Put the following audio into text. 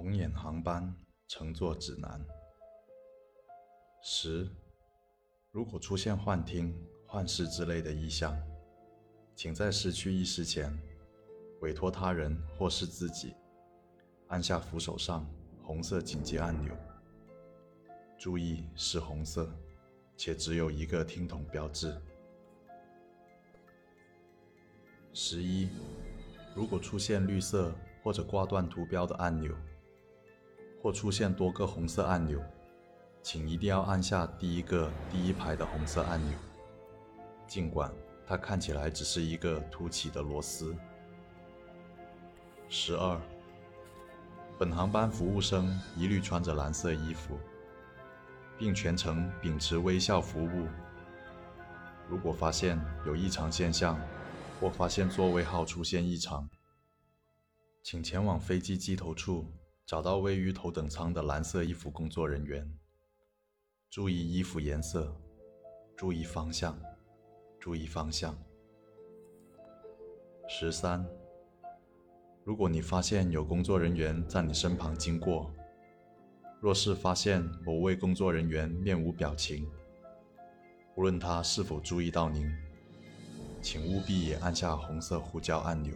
红眼航班乘坐指南。十，如果出现幻听、幻视之类的异象，请在失去意识前，委托他人或是自己按下扶手上红色紧急按钮。注意是红色，且只有一个听筒标志。十一，如果出现绿色或者挂断图标的按钮，或出现多个红色按钮，请一定要按下第一个第一排的红色按钮，尽管它看起来只是一个凸起的螺丝。十二，本航班服务生一律穿着蓝色衣服，并全程秉持微笑服务。如果发现有异常现象，或发现座位号出现异常，请前往飞机机头处，找到位于头等舱的蓝色衣服工作人员。注意衣服颜色，注意方向，注意方向。十三，如果你发现有工作人员在你身旁经过，若是发现某位工作人员面无表情，无论他是否注意到您。请务必也按下红色呼叫按钮。